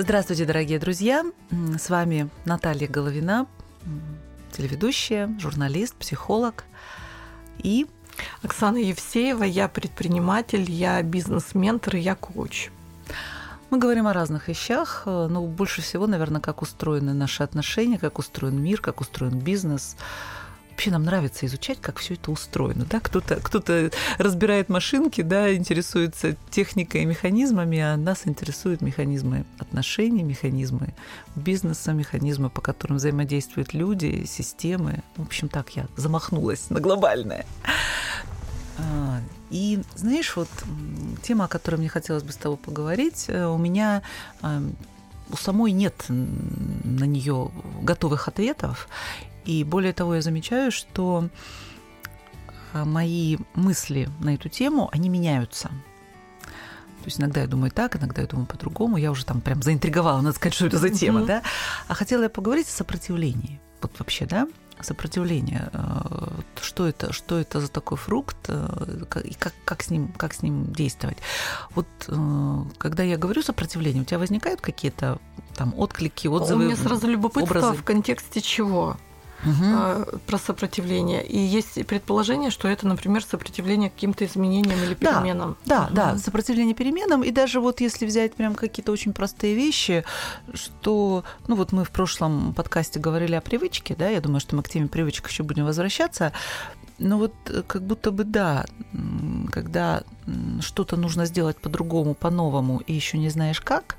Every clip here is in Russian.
Здравствуйте, дорогие друзья! С вами Наталья Головина, телеведущая, журналист, психолог и Оксана Евсеева, я предприниматель, я бизнес-ментор, я коуч. Мы говорим о разных вещах, но больше всего, наверное, как устроены наши отношения, как устроен мир, как устроен бизнес, вообще нам нравится изучать, как все это устроено. Да? Кто-то, кто-то разбирает машинки, да, интересуется техникой и механизмами, а нас интересуют механизмы отношений, механизмы бизнеса, механизмы, по которым взаимодействуют люди, системы. В общем, так я замахнулась на глобальное. А, и знаешь, вот тема, о которой мне хотелось бы с тобой поговорить, э, у меня а, у самой нет на нее готовых ответов. И более того, я замечаю, что а, мои мысли на эту тему, они меняются. То есть иногда я думаю так, иногда я думаю по-другому. Я уже там прям заинтриговала, надо сказать, что это за тема, mm-hmm. да. А хотела я поговорить о сопротивлении. Вот вообще, да, сопротивление. Э, что это, что это за такой фрукт э, и как, как, с ним, как с ним действовать? Вот э, когда я говорю сопротивление, у тебя возникают какие-то там отклики, отзывы? У меня сразу любопытство образы? в контексте чего? Угу. про сопротивление. И есть предположение, что это, например, сопротивление каким-то изменениям или переменам. Да, угу. да, да, сопротивление переменам. И даже вот если взять прям какие-то очень простые вещи, что, ну вот мы в прошлом подкасте говорили о привычке, да, я думаю, что мы к теме привычек еще будем возвращаться. Но вот э, как будто бы да, когда что-то нужно сделать по-другому, по-новому, и еще не знаешь как,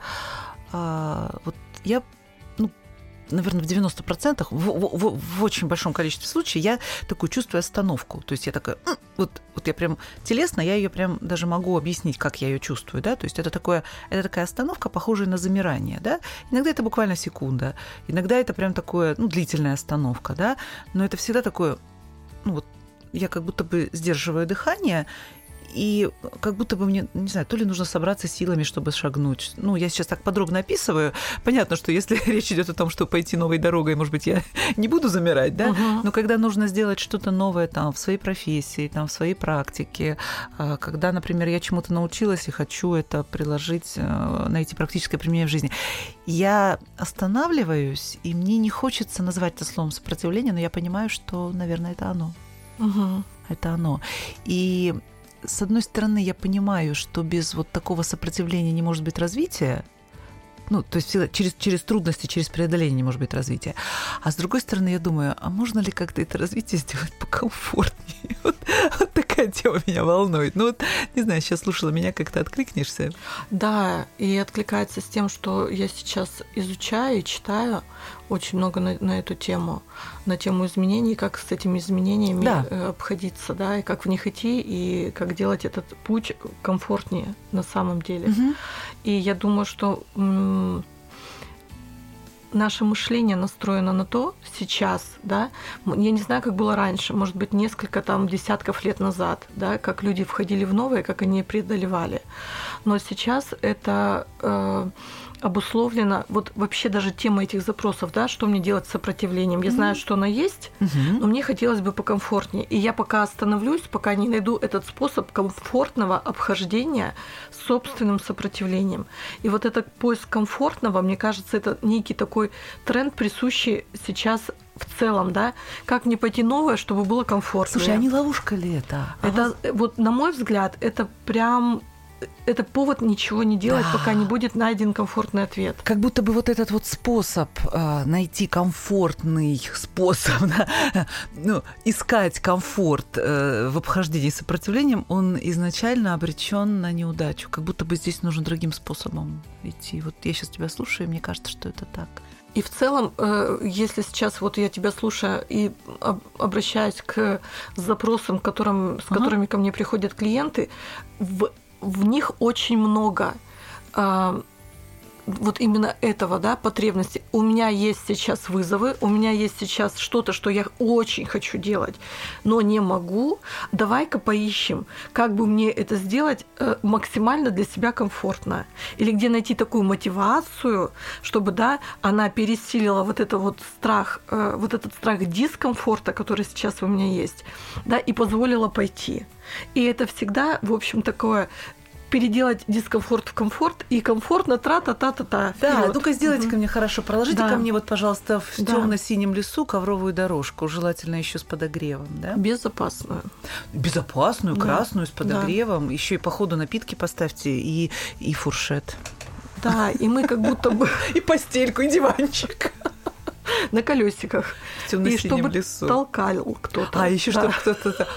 а, вот я наверное, в 90%, в, в, в очень большом количестве случаев я такую чувствую остановку. То есть я такая, вот, вот я прям телесно, я ее прям даже могу объяснить, как я ее чувствую, да, то есть это, такое, это такая остановка, похожая на замирание, да. Иногда это буквально секунда, иногда это прям такое, ну, длительная остановка, да, но это всегда такое, ну, вот я как будто бы сдерживаю дыхание, и как будто бы мне, не знаю, то ли нужно собраться силами, чтобы шагнуть. Ну, я сейчас так подробно описываю. Понятно, что если речь идет о том, что пойти новой дорогой, может быть, я не буду замирать, да? Угу. Но когда нужно сделать что-то новое там в своей профессии, там в своей практике, а, когда, например, я чему-то научилась и хочу это приложить, э, найти практическое применение в жизни, я останавливаюсь, и мне не хочется называть это словом сопротивление, но я понимаю, что, наверное, это оно. Угу. Это оно. И с одной стороны, я понимаю, что без вот такого сопротивления не может быть развития, ну, то есть через, через трудности, через преодоление не может быть развития. А с другой стороны, я думаю, а можно ли как-то это развитие сделать покомфортнее? Вот, вот такая тема меня волнует. Ну вот, не знаю, сейчас слушала меня, как-то откликнешься? Да, и откликается с тем, что я сейчас изучаю и читаю очень много на, на эту тему, на тему изменений, как с этими изменениями да. Э, обходиться, да, и как в них идти, и как делать этот путь комфортнее на самом деле. Угу. И я думаю, что наше мышление настроено на то сейчас, да, я не знаю, как было раньше, может быть, несколько там десятков лет назад, да, как люди входили в новое, как они преодолевали. Но сейчас это э, обусловлено, вот вообще даже тема этих запросов, да, что мне делать с сопротивлением. Я mm-hmm. знаю, что она есть, mm-hmm. но мне хотелось бы покомфортнее. И я пока остановлюсь, пока не найду этот способ комфортного обхождения с собственным сопротивлением. И вот этот поиск комфортного, мне кажется, это некий такой тренд, присущий сейчас в целом, да, как мне пойти новое, чтобы было комфортно. Слушай, а не ловушка ли это? Это, ага. вот на мой взгляд, это прям это повод ничего не делать, да. пока не будет найден комфортный ответ. Как будто бы вот этот вот способ э, найти комфортный способ, да, ну, искать комфорт э, в обхождении сопротивлением, он изначально обречен на неудачу. Как будто бы здесь нужно другим способом идти. Вот я сейчас тебя слушаю, и мне кажется, что это так. И в целом, э, если сейчас вот я тебя слушаю и обращаюсь к запросам, которым, с которыми ага. ко мне приходят клиенты, в в них очень много э, вот именно этого, да, потребности. У меня есть сейчас вызовы, у меня есть сейчас что-то, что я очень хочу делать, но не могу. Давай-ка поищем, как бы мне это сделать э, максимально для себя комфортно. Или где найти такую мотивацию, чтобы, да, она пересилила вот это вот страх, э, вот этот страх дискомфорта, который сейчас у меня есть, да, и позволила пойти. И это всегда, в общем, такое переделать дискомфорт в комфорт и комфортно тра-та-та-та-та. Да, Вперёд. ну-ка сделайте ко мне хорошо. Проложите Да. ко мне вот, пожалуйста, в Да. темно-синем лесу ковровую дорожку, желательно еще с подогревом, да? Безопасную. Безопасную, Да. красную, с Да. подогревом. Еще и по ходу напитки поставьте и, и фуршет. Да, и мы как будто бы И постельку, и диванчик. на колесиках. В И чтобы лесу. толкал кто-то. А еще Да. чтобы кто-то...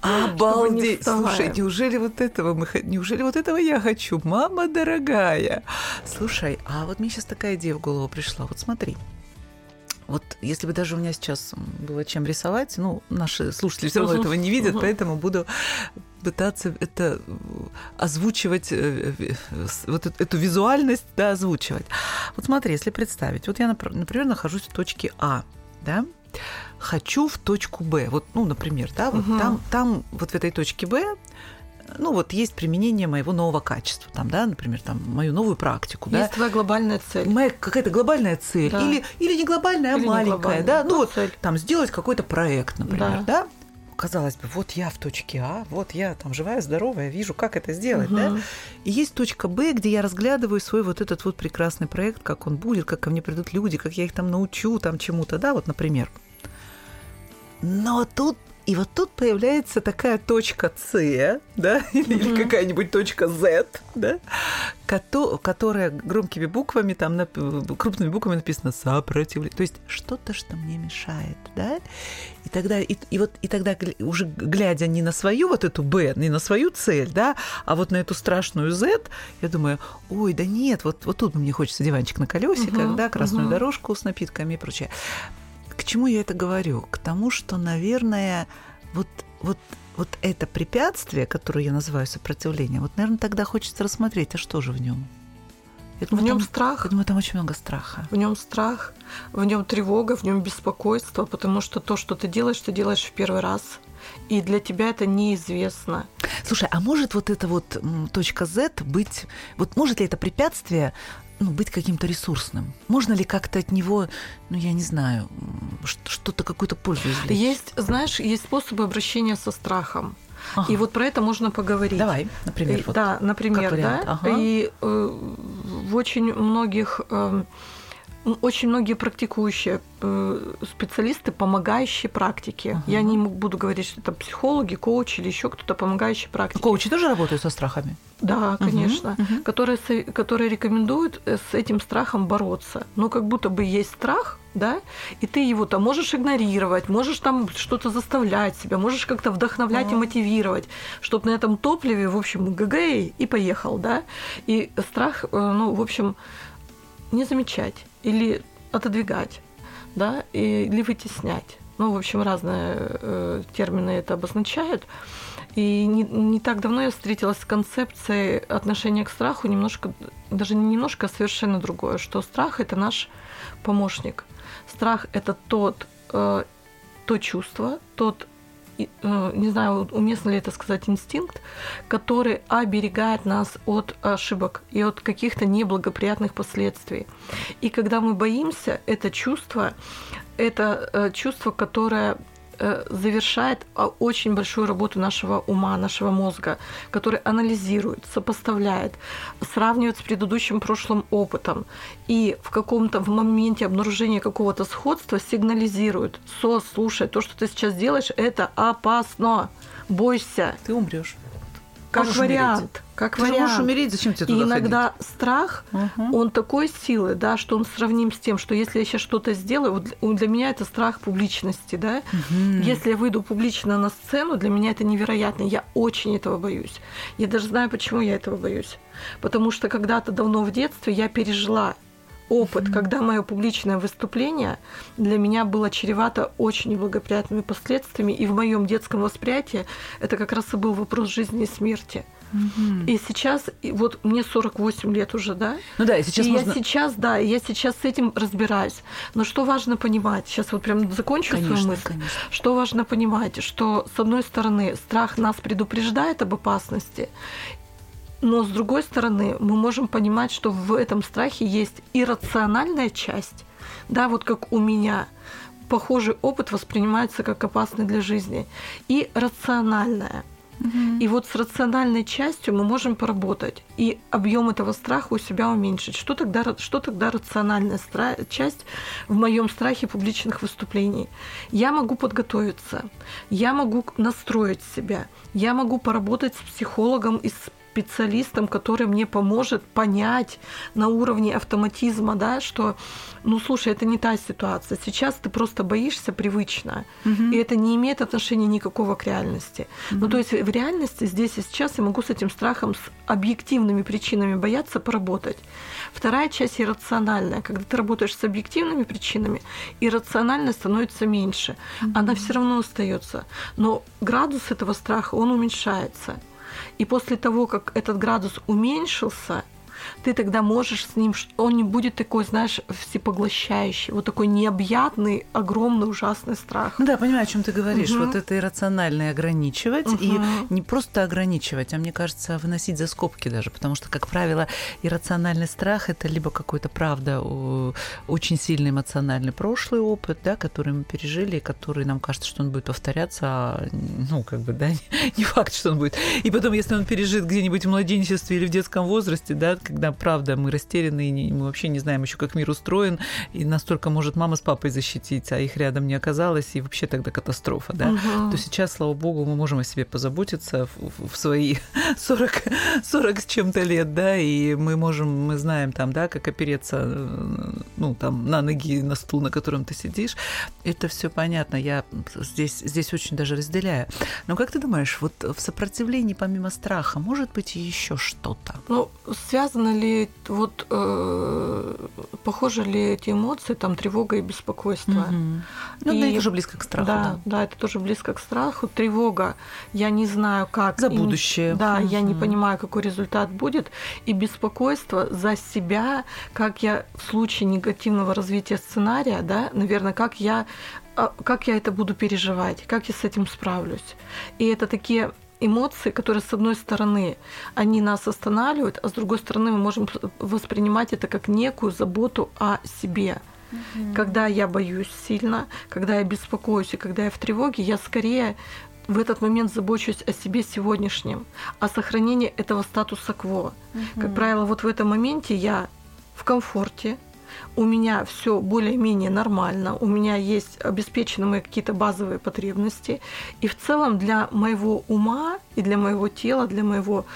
Обалдеть! Слушай, неужели вот этого мы... Неужели вот этого я хочу? Мама дорогая! Слушай, а вот мне сейчас такая идея в голову пришла. Вот смотри. Вот если бы даже у меня сейчас было чем рисовать, ну, наши слушатели все равно этого не видят, поэтому буду пытаться это э, озвучивать, э, вот эту- визуальность, да, озвучивать. Вот смотри, если представить, вот я, напр- например, нахожусь в точке А, да, хочу в точку Б. Вот, ну, например, да, вот Мгм. там, там, вот в этой точке Б, ну, вот есть применение моего нового качества, там, да, например, там, мою новую практику, да. Есть твоя глобальная цель. Моя какая-то глобальная цель. Да. Или, или не глобальная, а Или маленькая, глобальная, да. но Ну, вот цель. там сделать какой-то проект, например, Да. да. Казалось бы, вот я в точке А, вот я там живая, здоровая, вижу, как это сделать, да. Мгм. И есть точка Б, где я разглядываю свой вот этот вот прекрасный проект, как он будет, как ко мне придут люди, как я их там научу, там чему-то, да, вот, например. Но тут и вот тут появляется такая точка С, да, или, или какая-нибудь точка Z, да, кото- которая громкими буквами, там крупными буквами написано сопротивление. То есть что-то, что мне мешает, да. И тогда, и, и вот, и тогда уже глядя не на свою вот эту Б, не на свою цель, да, а вот на эту страшную Z, я думаю, ой, да нет, вот, вот тут мне хочется диванчик на колесиках, Мгм, да, красную мгм. дорожку с напитками и прочее. К чему я это говорю? К тому, что, наверное, вот, вот, вот это препятствие, которое я называю сопротивлением, вот, наверное, тогда хочется рассмотреть, а что же в нем? Я В думаю, нем там- страх, я думаю, там очень много страха. в нем страх, в нем тревога, в нем беспокойство, потому что то, что ты делаешь, ты делаешь в первый раз. И для тебя это неизвестно. Слушай, а может вот эта вот точка Z быть, вот может ли это препятствие ну, быть каким-то ресурсным? Можно ли как-то от него, ну, я не знаю, что-то, какую-то пользу извлечь? Есть, знаешь, есть способы обращения со страхом. Ага. И вот про это можно поговорить. Давай, например, И- вот. Да, например, да. ага. И э, в очень многих м, очень многие практикующие э, специалисты, помогающие практики. Ага. Я не буду говорить, что это психологи, коучи или еще кто-то помогающий практики. Коучи тоже работают со страхами? Да, конечно. мгм. Которые, которые рекомендуют э, с этим страхом бороться. Ну, как будто бы есть страх, да, и ты его там можешь игнорировать, можешь там что-то заставлять себя, можешь как-то вдохновлять и Ага. мотивировать, чтобы на этом топливе, в общем, гэгэй, и поехал, да. И страх, э, ну, в общем, не замечать или отодвигать, да, или вытеснять. Ну, в общем, разные э, термины это обозначают. И не, не так давно я встретилась с концепцией отношения к страху немножко, даже не немножко, а совершенно другое, что страх это наш помощник. Страх это тот, э, то чувство, тот, не знаю, уместно ли это сказать, инстинкт, который оберегает нас от ошибок и от каких-то неблагоприятных последствий. И когда мы боимся, это чувство, это э, чувство, которое э, завершает а, очень большую работу нашего ума, нашего мозга, который анализирует, сопоставляет, сравнивает с предыдущим прошлым опытом и в каком-то в моменте обнаружения какого-то сходства сигнализирует, СОС, слушай, то, что ты сейчас делаешь, это опасно, бойся, Ты умрешь. Как Можешь вариант, умереть. как Ты вариант. умереть, зачем тебе И туда иногда страх ходить? Мгм. он такой силы, да, что он сравним с тем, что если я сейчас что-то сделаю, вот для- для меня это страх публичности, да. Мгм. Если я выйду публично на сцену, для меня это невероятно. Я очень этого боюсь. Я даже знаю, почему я этого боюсь. Потому что когда-то давно в детстве я пережила опыт, когда мое публичное выступление для меня было чревато очень неблагоприятными последствиями, и в моем детском восприятии это как раз и был вопрос жизни и смерти. И сейчас, и вот мне 48 лет уже, да, Ну да, и сейчас и можно... я сейчас, да, я сейчас с этим разбираюсь. Но что важно понимать, сейчас вот прям закончу свою Конечно, мысль. конечно. Что важно понимать, что с одной стороны страх нас предупреждает об опасности, но с другой стороны мы можем понимать, что в этом страхе есть иррациональная часть, да, вот как у меня похожий опыт воспринимается как опасный для жизни, и рациональная. Угу. И вот с рациональной частью мы можем поработать и объем этого страха у себя уменьшить. Что тогда, что тогда рациональная стра- часть в моем страхе публичных выступлений? Я могу подготовиться, я могу настроить себя, я могу поработать с психологом и с специалистом, который мне поможет понять на уровне автоматизма, да, что, ну, слушай, это не та ситуация. Сейчас ты просто боишься привычно, угу. и это не имеет отношения никакого к реальности. Угу. Ну, то есть в реальности здесь и сейчас я могу с этим страхом, с объективными причинами бояться поработать. Вторая часть иррациональная. Когда ты работаешь с объективными причинами, иррациональность становится меньше. Угу. Она все равно остается. Но градус этого страха, он уменьшается. И после того, как этот градус уменьшился, ты тогда можешь с ним, он не будет такой, знаешь, всепоглощающий, вот такой необъятный, огромный, ужасный страх. Да, понимаю, о чем ты говоришь. Угу. Вот это иррациональное ограничивать угу. и не просто ограничивать, а мне кажется, выносить за скобки даже, потому что, как правило, иррациональный страх это либо какой-то, правда, очень сильный эмоциональный прошлый опыт, да, который мы пережили, и который нам кажется, что он будет повторяться, а, ну, как бы, да, не факт, что он будет. И потом, если он пережит где-нибудь в младенчестве или в детском возрасте, да, когда, правда, мы растеряны, и мы вообще не знаем еще, как мир устроен, и настолько может мама с папой защитить, а их рядом не оказалось, и вообще тогда катастрофа, да, угу. то сейчас, слава богу, мы можем о себе позаботиться в, в свои 40, 40 с чем-то лет, да, и мы можем, мы знаем там, да, как опереться, э, ну, там, на ноги, на стул, на котором ты сидишь, это все понятно, я здесь, здесь очень даже разделяю. Но как ты думаешь, вот в сопротивлении помимо страха может быть еще что-то? Ну, связано связаны ли, вот, э, похожи ли эти эмоции, там, тревога и беспокойство? Угу. Ну, и, да, это тоже близко к страху. Да, да, да, это тоже близко к страху. Тревога, я не знаю, как. За будущее. И, да, угу. я не понимаю, какой результат будет. И беспокойство за себя, как я в случае негативного развития сценария, да, наверное, как я а, как я это буду переживать, как я с этим справлюсь. И это такие эмоции, которые, с одной стороны, они нас останавливают, а с другой стороны, мы можем воспринимать это как некую заботу о себе. Угу. Когда я боюсь сильно, когда я беспокоюсь и когда я в тревоге, я скорее в этот момент забочусь о себе сегодняшнем, о сохранении этого статуса кво. Угу. Как правило, вот в этом моменте я в комфорте, у меня все более-менее нормально, у меня есть обеспечены мои какие-то базовые потребности, и в целом для моего ума и для моего тела, для моего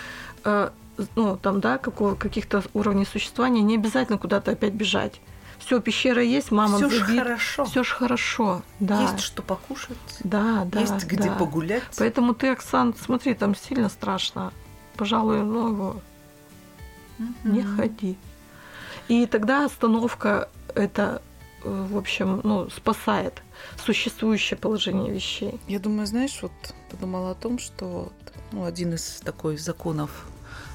э, ну, там, да, какого, каких-то уровней существования не обязательно куда-то опять бежать. Все, пещера есть, мама Все ж хорошо. Все ж хорошо, да. Есть что покушать. Да, да. Есть где да. погулять. Поэтому ты, Оксан, смотри, там сильно страшно. Пожалуй, ну его mm-hmm. не ходи. И тогда остановка это, э, в общем, ну, спасает существующее положение вещей. Я думаю, знаешь, вот подумала о том, что ну, один из такой законов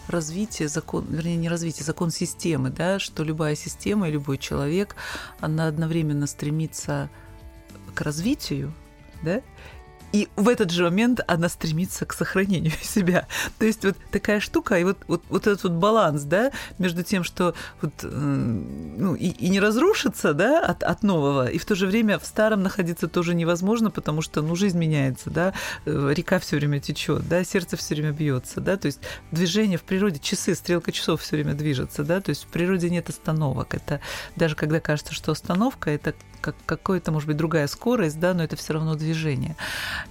развития, закон, вернее, не развития, закон системы, да, что любая система и любой человек, она одновременно стремится к развитию, да, и в этот же момент она стремится к сохранению себя. То есть вот такая штука, и вот, вот, вот этот вот баланс, да, между тем, что вот, ну, и, и не разрушиться, да, от, от нового, и в то же время в старом находиться тоже невозможно, потому что, ну, жизнь меняется, да, э, река все время течет, да, сердце все время бьется, да, то есть движение в природе, часы, стрелка часов все время движется, да, то есть в природе нет остановок. Это даже когда кажется, что остановка, это как какая-то, может быть, другая скорость, да, но это все равно движение.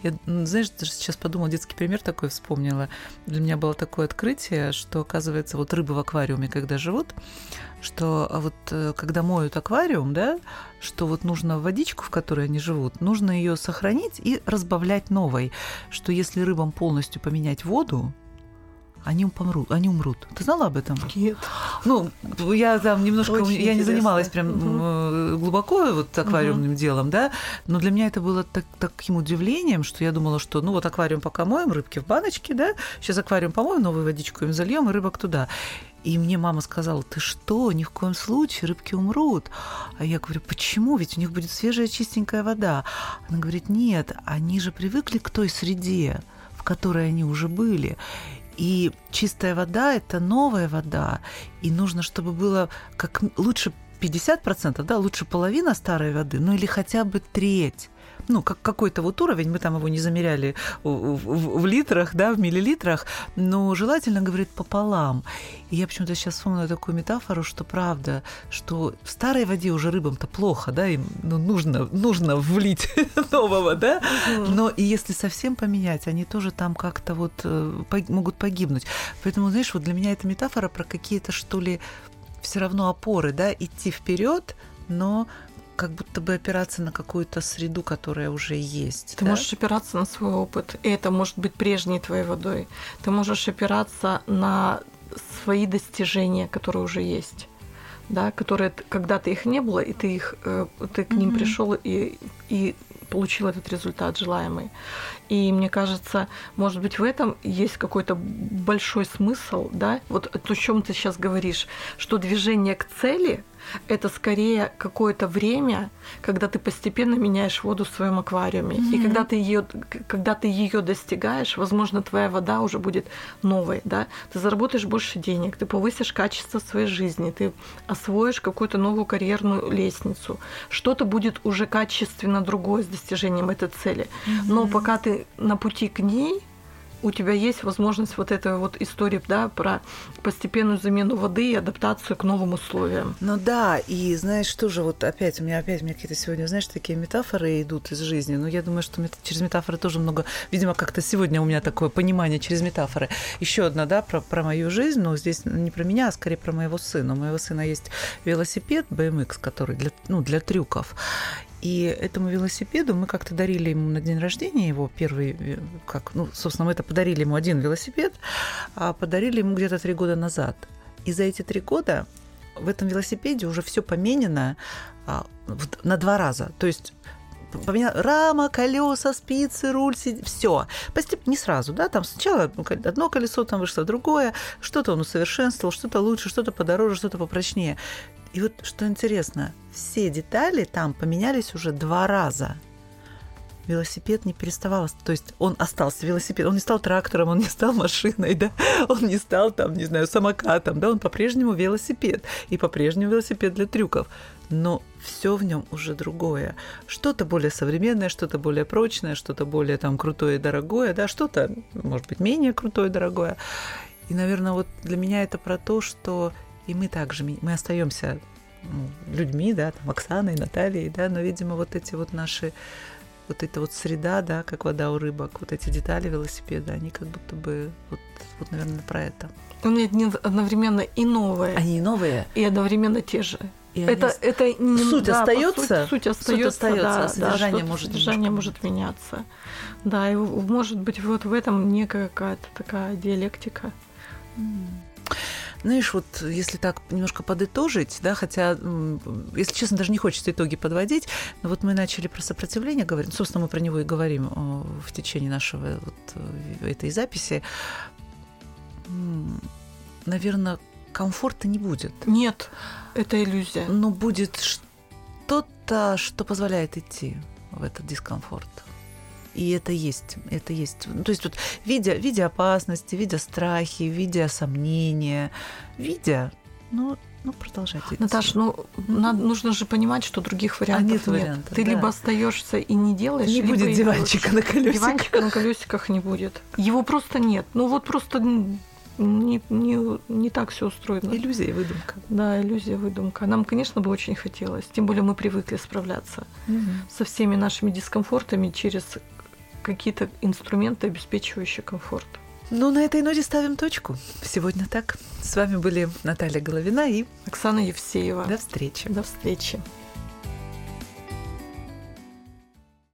Я, знаешь, даже сейчас подумала, детский пример такой вспомнила. Для меня было такое открытие, что, оказывается, вот рыбы в аквариуме, когда живут, что а вот э, когда моют аквариум, да, что вот нужно водичку, в которой они живут, нужно ее сохранить и разбавлять новой, что если рыбам полностью поменять воду, они помрут, они умрут. Ты знала об этом? Нет. Ну, я там немножко, Очень я интересно. не занималась прям угу. глубоко вот аквариумным угу. делом, да, но для меня это было так, таким удивлением, что я думала, что ну вот аквариум пока моем, рыбки в баночке, да, сейчас аквариум помоем, новую водичку им зальем, и рыбок туда. И мне мама сказала, ты что, ни в коем случае, рыбки умрут. А я говорю, почему? Ведь у них будет свежая чистенькая вода. Она говорит, нет, они же привыкли к той среде, в которой они уже были. И чистая вода – это новая вода, и нужно, чтобы было как лучше 50%, да, лучше половина старой воды, ну или хотя бы треть ну, как какой-то вот уровень, мы там его не замеряли в, в, в литрах, да, в миллилитрах, но желательно, говорит, пополам. И я почему-то сейчас вспомнила такую метафору, что правда, что в старой воде уже рыбам-то плохо, да, им ну, нужно, нужно влить нового, да, но и если совсем поменять, они тоже там как-то вот э, могут погибнуть. Поэтому, знаешь, вот для меня эта метафора про какие-то, что ли, все равно опоры, да, идти вперед, но как будто бы опираться на какую-то среду, которая уже есть. Ты да? можешь опираться на свой опыт, и это может быть прежней твоей водой. Ты можешь опираться на свои достижения, которые уже есть да, которые когда-то их не было, и ты их, э, ты к ним mm-hmm. пришел и, и получил этот результат желаемый. И мне кажется, может быть, в этом есть какой-то большой смысл, да, вот о чем ты сейчас говоришь, что движение к цели это скорее какое-то время, когда ты постепенно меняешь воду в своем аквариуме. Mm-hmm. И когда ты ее, когда ты ее достигаешь, возможно, твоя вода уже будет новой, да. Ты заработаешь больше денег, ты повысишь качество своей жизни, ты освоишь какую-то новую карьерную лестницу. Что-то будет уже качественно другое с достижением этой цели. Mm-hmm. Но пока ты на пути к ней, у тебя есть возможность вот этой вот истории, да, про постепенную замену воды и адаптацию к новым условиям. Ну да, и знаешь, тоже вот опять, у меня опять у меня какие-то сегодня, знаешь, такие метафоры идут из жизни, но я думаю, что через метафоры тоже много, видимо, как-то сегодня у меня такое понимание через метафоры. Еще одна, да, про, про мою жизнь, но здесь не про меня, а скорее про моего сына. У моего сына есть велосипед BMX, который для, ну, для трюков. И этому велосипеду мы как-то дарили ему на день рождения его первый, э, как, ну, собственно, мы это подарили ему один велосипед, а подарили ему где-то три года назад. И за эти три года в этом велосипеде уже все поменено а, на два раза. То есть поменял рама, колеса, спицы, руль, все. Постепенно, не сразу, да, там сначала одно колесо, там вышло другое, что-то он усовершенствовал, что-то лучше, что-то подороже, что-то попрочнее. И вот что интересно, все детали там поменялись уже два раза. Велосипед не переставал, то есть он остался велосипед, он не стал трактором, он не стал машиной, да, он не стал там, не знаю, самокатом, да, он по-прежнему велосипед и по-прежнему велосипед для трюков, но все в нем уже другое, что-то более современное, что-то более прочное, что-то более там крутое и дорогое, да, что-то, может быть, менее крутое и дорогое. И, наверное, вот для меня это про то, что и мы также, мы остаемся ну, людьми, да, там, Оксаной, Натальей, да, но, видимо, вот эти вот наши, вот эта вот среда, да, как вода у рыбок, вот эти детали велосипеда, они как будто бы, вот, вот наверное, про это. Они одновременно и новые. Они новые. И одновременно те же. И это, они... это не, суть да, остается, суть, суть остается, суть остается, да, а содержание да, может содержание может меняться. Да, и может быть вот в этом некая какая-то такая диалектика. Знаешь, вот если так немножко подытожить, да, хотя, если честно, даже не хочется итоги подводить, но вот мы начали про сопротивление говорить, собственно, мы про него и говорим в течение нашего вот э, этой записи. Наверное, комфорта не будет. Нет, это иллюзия. Но будет что-то, что позволяет идти в этот дискомфорт. И это есть, это есть. Ну, то есть вот видя, видя опасности, видя страхи, видя сомнения, видя, ну, ну, продолжайте. Наташ, ну, надо, нужно же понимать, что других вариантов а нет. нет. Вариантов, Ты да. либо остаешься и не делаешь, не либо будет диванчика на колесиках. Диванчика на колесиках не будет. Его просто нет. Ну вот просто не, не, не так все устроено. Иллюзия и выдумка. Да, иллюзия, выдумка. Нам, конечно, бы очень хотелось. Тем более мы привыкли справляться угу. со всеми нашими дискомфортами через какие-то инструменты, обеспечивающие комфорт. Ну, на этой ноте ставим точку. Сегодня так. С вами были Наталья Головина и Оксана Евсеева. До встречи. До встречи.